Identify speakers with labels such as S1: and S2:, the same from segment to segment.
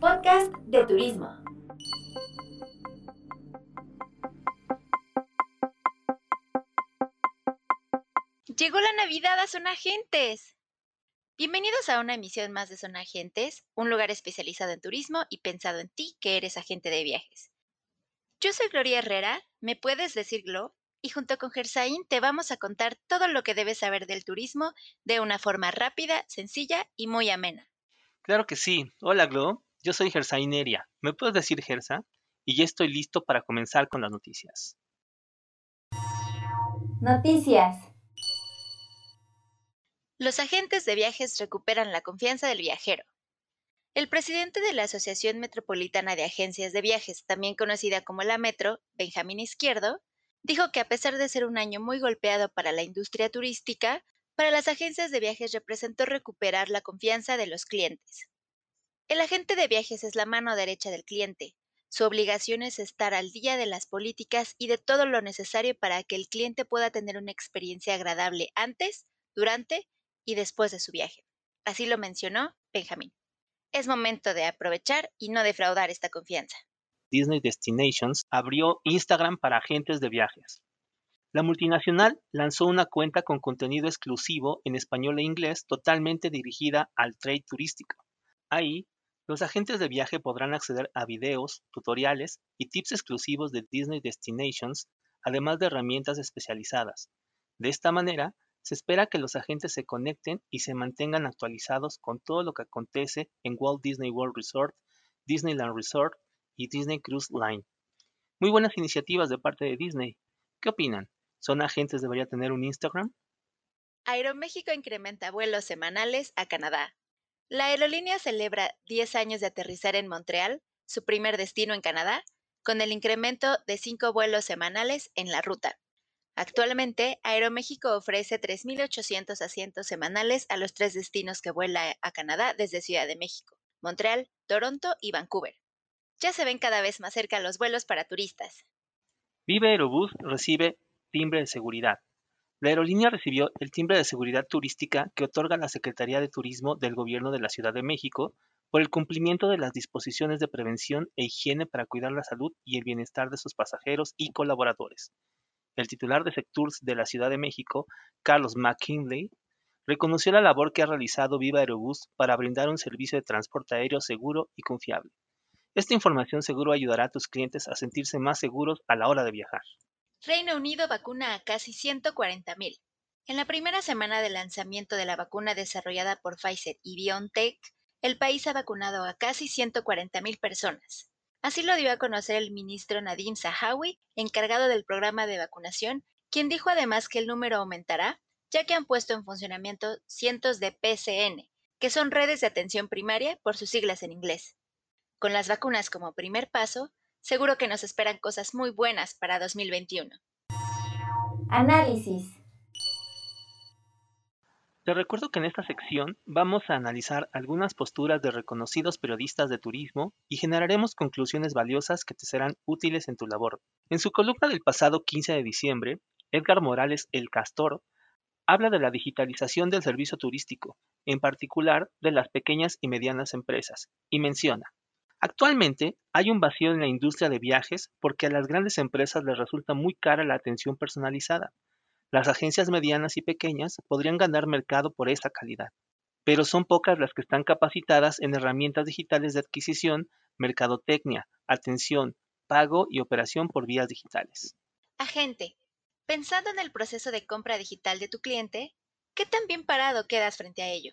S1: Podcast de turismo.
S2: Llegó la Navidad a Zona Agentes. Bienvenidos a una emisión más de Zona Agentes, un lugar especializado en turismo y pensado en ti que eres agente de viajes. Yo soy Gloria Herrera, me puedes decir Glo, y junto con Gersaín te vamos a contar todo lo que debes saber del turismo de una forma rápida, sencilla y muy amena.
S3: Claro que sí. Hola Glo, yo soy Gersaín Eria. ¿Me puedes decir Gersa? Y ya estoy listo para comenzar con las noticias.
S1: Noticias.
S2: Los agentes de viajes recuperan la confianza del viajero. El presidente de la Asociación Metropolitana de Agencias de Viajes, también conocida como la Metro, Benjamín Izquierdo, dijo que a pesar de ser un año muy golpeado para la industria turística, para las agencias de viajes representó recuperar la confianza de los clientes. El agente de viajes es la mano derecha del cliente. Su obligación es estar al día de las políticas y de todo lo necesario para que el cliente pueda tener una experiencia agradable antes, durante y después de su viaje. Así lo mencionó Benjamín. Es momento de aprovechar y no defraudar esta confianza.
S3: Disney Destinations abrió Instagram para agentes de viajes. La multinacional lanzó una cuenta con contenido exclusivo en español e inglés totalmente dirigida al trade turístico. Ahí, los agentes de viaje podrán acceder a videos, tutoriales y tips exclusivos de Disney Destinations, además de herramientas especializadas. De esta manera, se espera que los agentes se conecten y se mantengan actualizados con todo lo que acontece en Walt Disney World Resort, Disneyland Resort y Disney Cruise Line. Muy buenas iniciativas de parte de Disney. ¿Qué opinan? ¿Son agentes debería tener un Instagram?
S2: Aeroméxico incrementa vuelos semanales a Canadá. La aerolínea celebra 10 años de aterrizar en Montreal, su primer destino en Canadá, con el incremento de 5 vuelos semanales en la ruta. Actualmente, Aeroméxico ofrece 3.800 asientos semanales a los tres destinos que vuela a Canadá desde Ciudad de México, Montreal, Toronto y Vancouver. Ya se ven cada vez más cerca los vuelos para turistas.
S3: Vive Aerobús recibe timbre de seguridad. La aerolínea recibió el timbre de seguridad turística que otorga la Secretaría de Turismo del Gobierno de la Ciudad de México por el cumplimiento de las disposiciones de prevención e higiene para cuidar la salud y el bienestar de sus pasajeros y colaboradores. El titular de Secturs de la Ciudad de México, Carlos McKinley, reconoció la labor que ha realizado Viva Aerobús para brindar un servicio de transporte aéreo seguro y confiable. Esta información seguro ayudará a tus clientes a sentirse más seguros a la hora de viajar.
S2: Reino Unido vacuna a casi 140.000. En la primera semana de lanzamiento de la vacuna desarrollada por Pfizer y BioNTech, el país ha vacunado a casi 140.000 personas. Así lo dio a conocer el ministro Nadim Zahawi, encargado del programa de vacunación, quien dijo además que el número aumentará, ya que han puesto en funcionamiento cientos de PCN, que son redes de atención primaria por sus siglas en inglés. Con las vacunas como primer paso, seguro que nos esperan cosas muy buenas para 2021.
S1: Análisis.
S3: Te recuerdo que en esta sección vamos a analizar algunas posturas de reconocidos periodistas de turismo y generaremos conclusiones valiosas que te serán útiles en tu labor. En su columna del pasado 15 de diciembre, Edgar Morales El Castor habla de la digitalización del servicio turístico, en particular de las pequeñas y medianas empresas, y menciona, Actualmente hay un vacío en la industria de viajes porque a las grandes empresas les resulta muy cara la atención personalizada. Las agencias medianas y pequeñas podrían ganar mercado por esta calidad, pero son pocas las que están capacitadas en herramientas digitales de adquisición, mercadotecnia, atención, pago y operación por vías digitales.
S2: Agente, pensando en el proceso de compra digital de tu cliente, ¿qué tan bien parado quedas frente a ello?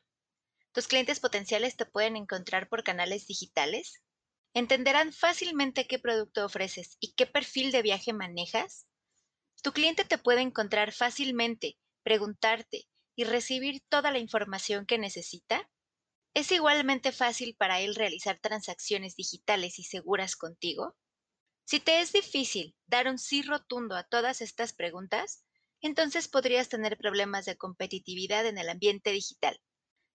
S2: ¿Tus clientes potenciales te pueden encontrar por canales digitales? ¿Entenderán fácilmente qué producto ofreces y qué perfil de viaje manejas? Tu cliente te puede encontrar fácilmente, preguntarte y recibir toda la información que necesita. ¿Es igualmente fácil para él realizar transacciones digitales y seguras contigo? Si te es difícil dar un sí rotundo a todas estas preguntas, entonces podrías tener problemas de competitividad en el ambiente digital.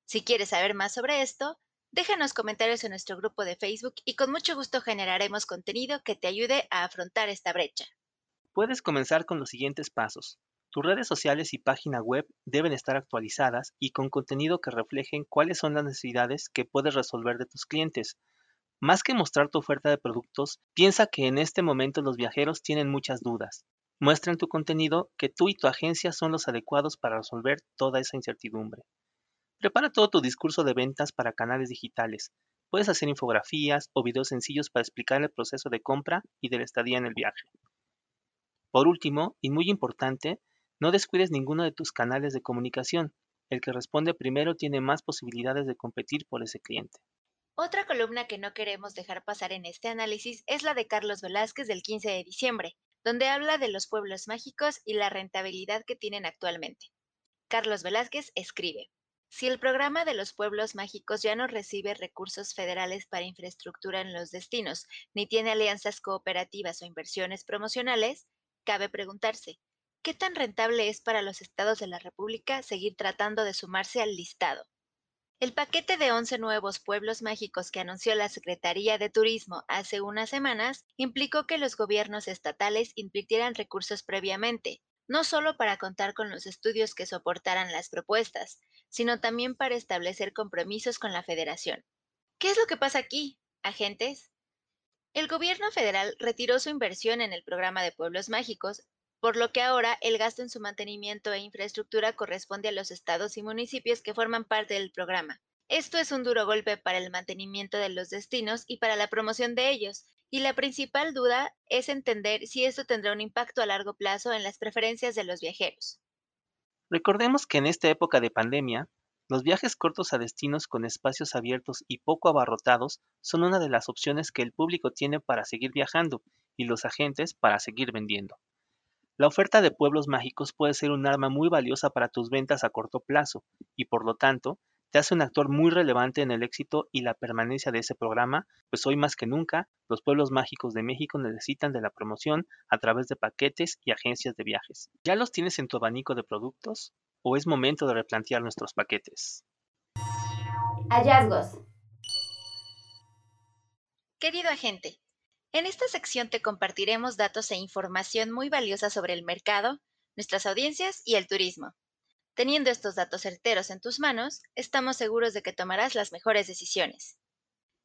S2: Si quieres saber más sobre esto, déjanos comentarios en nuestro grupo de Facebook y con mucho gusto generaremos contenido que te ayude a afrontar esta brecha.
S3: Puedes comenzar con los siguientes pasos. Tus redes sociales y página web deben estar actualizadas y con contenido que reflejen cuáles son las necesidades que puedes resolver de tus clientes. Más que mostrar tu oferta de productos, piensa que en este momento los viajeros tienen muchas dudas. Muestra en tu contenido que tú y tu agencia son los adecuados para resolver toda esa incertidumbre. Prepara todo tu discurso de ventas para canales digitales. Puedes hacer infografías o videos sencillos para explicar el proceso de compra y de la estadía en el viaje. Por último, y muy importante, no descuides ninguno de tus canales de comunicación. El que responde primero tiene más posibilidades de competir por ese cliente.
S2: Otra columna que no queremos dejar pasar en este análisis es la de Carlos Velázquez del 15 de diciembre, donde habla de los pueblos mágicos y la rentabilidad que tienen actualmente. Carlos Velázquez escribe, si el programa de los pueblos mágicos ya no recibe recursos federales para infraestructura en los destinos, ni tiene alianzas cooperativas o inversiones promocionales, cabe preguntarse, ¿Qué tan rentable es para los estados de la República seguir tratando de sumarse al listado? El paquete de 11 nuevos pueblos mágicos que anunció la Secretaría de Turismo hace unas semanas implicó que los gobiernos estatales invirtieran recursos previamente, no solo para contar con los estudios que soportaran las propuestas, sino también para establecer compromisos con la federación. ¿Qué es lo que pasa aquí, agentes? El gobierno federal retiró su inversión en el programa de pueblos mágicos por lo que ahora el gasto en su mantenimiento e infraestructura corresponde a los estados y municipios que forman parte del programa. Esto es un duro golpe para el mantenimiento de los destinos y para la promoción de ellos, y la principal duda es entender si esto tendrá un impacto a largo plazo en las preferencias de los viajeros.
S3: Recordemos que en esta época de pandemia, los viajes cortos a destinos con espacios abiertos y poco abarrotados son una de las opciones que el público tiene para seguir viajando y los agentes para seguir vendiendo. La oferta de pueblos mágicos puede ser un arma muy valiosa para tus ventas a corto plazo y por lo tanto te hace un actor muy relevante en el éxito y la permanencia de ese programa, pues hoy más que nunca los pueblos mágicos de México necesitan de la promoción a través de paquetes y agencias de viajes. ¿Ya los tienes en tu abanico de productos o es momento de replantear nuestros paquetes?
S1: Hallazgos.
S2: Querido agente, en esta sección te compartiremos datos e información muy valiosa sobre el mercado, nuestras audiencias y el turismo. Teniendo estos datos certeros en tus manos, estamos seguros de que tomarás las mejores decisiones.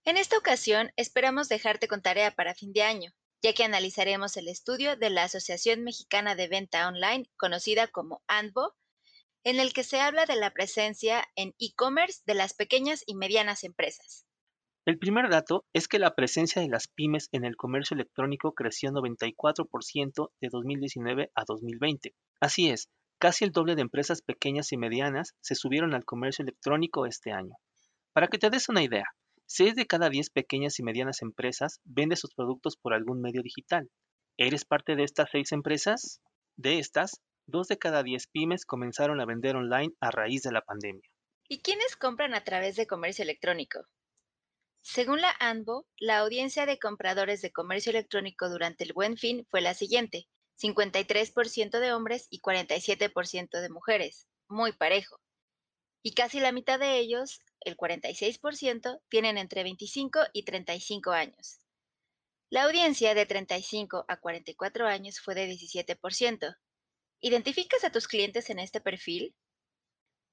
S2: En esta ocasión, esperamos dejarte con tarea para fin de año, ya que analizaremos el estudio de la Asociación Mexicana de Venta Online, conocida como ANVO, en el que se habla de la presencia en e-commerce de las pequeñas y medianas empresas.
S3: El primer dato es que la presencia de las pymes en el comercio electrónico creció 94% de 2019 a 2020. Así es, casi el doble de empresas pequeñas y medianas se subieron al comercio electrónico este año. Para que te des una idea, 6 de cada 10 pequeñas y medianas empresas vende sus productos por algún medio digital. ¿Eres parte de estas 6 empresas? De estas, 2 de cada 10 pymes comenzaron a vender online a raíz de la pandemia.
S2: ¿Y quiénes compran a través de comercio electrónico? Según la ANBO, la audiencia de compradores de comercio electrónico durante el Buen Fin fue la siguiente: 53% de hombres y 47% de mujeres, muy parejo. Y casi la mitad de ellos, el 46%, tienen entre 25 y 35 años. La audiencia de 35 a 44 años fue de 17%. ¿Identificas a tus clientes en este perfil?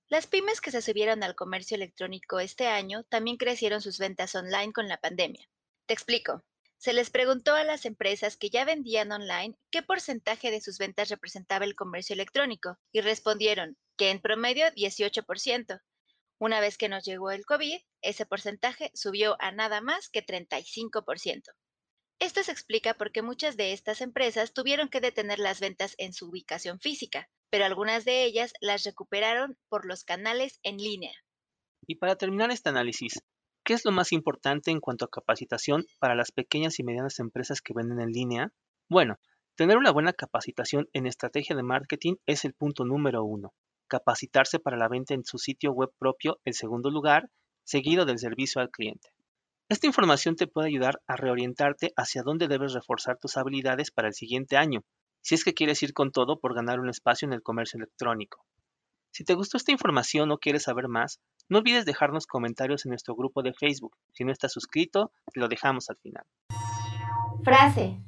S2: Las pymes que se subieron al comercio electrónico este año también crecieron sus ventas online con la pandemia. Te explico. Se les preguntó a las empresas que ya vendían online qué porcentaje de sus ventas representaba el comercio electrónico y respondieron que en promedio 18%. Una vez que nos llegó el COVID, ese porcentaje subió a nada más que 35%. Esto se explica porque muchas de estas empresas tuvieron que detener las ventas en su ubicación física, pero algunas de ellas las recuperaron por los canales en línea.
S3: Y para terminar este análisis, ¿qué es lo más importante en cuanto a capacitación para las pequeñas y medianas empresas que venden en línea? Bueno, tener una buena capacitación en estrategia de marketing es el punto número uno. Capacitarse para la venta en su sitio web propio, el segundo lugar, seguido del servicio al cliente. Esta información te puede ayudar a reorientarte hacia dónde debes reforzar tus habilidades para el siguiente año, si es que quieres ir con todo por ganar un espacio en el comercio electrónico. Si te gustó esta información o quieres saber más, no olvides dejarnos comentarios en nuestro grupo de Facebook. Si no estás suscrito, te lo dejamos al final.
S1: Frase.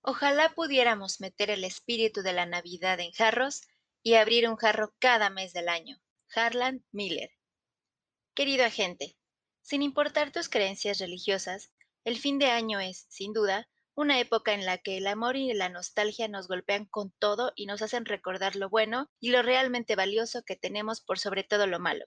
S2: Ojalá pudiéramos meter el espíritu de la Navidad en jarros y abrir un jarro cada mes del año. Harlan Miller. Querido agente, sin importar tus creencias religiosas, el fin de año es, sin duda, una época en la que el amor y la nostalgia nos golpean con todo y nos hacen recordar lo bueno y lo realmente valioso que tenemos por sobre todo lo malo.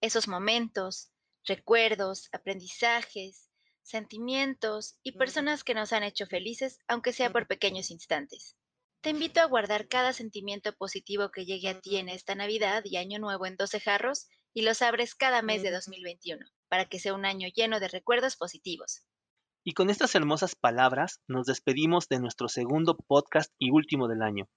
S2: Esos momentos, recuerdos, aprendizajes, sentimientos y personas que nos han hecho felices, aunque sea por pequeños instantes. Te invito a guardar cada sentimiento positivo que llegue a ti en esta Navidad y Año Nuevo en 12 jarros y los abres cada mes de 2021, para que sea un año lleno de recuerdos positivos.
S3: Y con estas hermosas palabras nos despedimos de nuestro segundo podcast y último del año.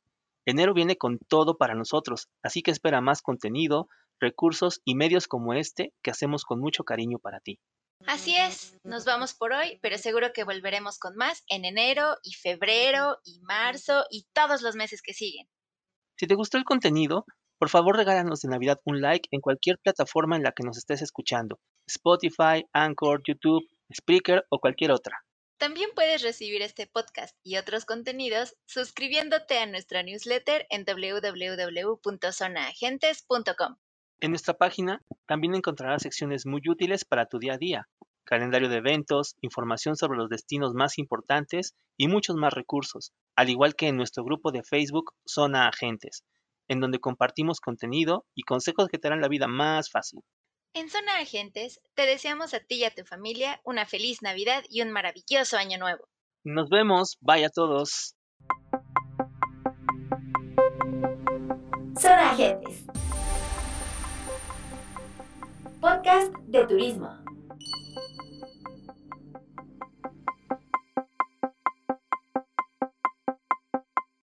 S3: Enero viene con todo para nosotros, así que espera más contenido, recursos y medios como este que hacemos con mucho cariño para ti.
S2: Así es, nos vamos por hoy, pero seguro que volveremos con más en enero y febrero y marzo y todos los meses que siguen.
S3: Si te gustó el contenido, por favor regálanos de Navidad un like en cualquier plataforma en la que nos estés escuchando, Spotify, Anchor, YouTube, Spreaker o cualquier otra.
S2: También puedes recibir este podcast y otros contenidos suscribiéndote a nuestra newsletter en www.zonaagentes.com.
S3: En nuestra página también encontrarás secciones muy útiles para tu día a día, calendario de eventos, información sobre los destinos más importantes y muchos más recursos, al igual que en nuestro grupo de Facebook Zona Agentes, en donde compartimos contenido y consejos que te harán la vida más fácil.
S2: En Zona Agentes, te deseamos a ti y a tu familia una feliz Navidad y un maravilloso Año Nuevo.
S3: Nos vemos, bye a todos.
S1: Zona Agentes. Podcast de turismo.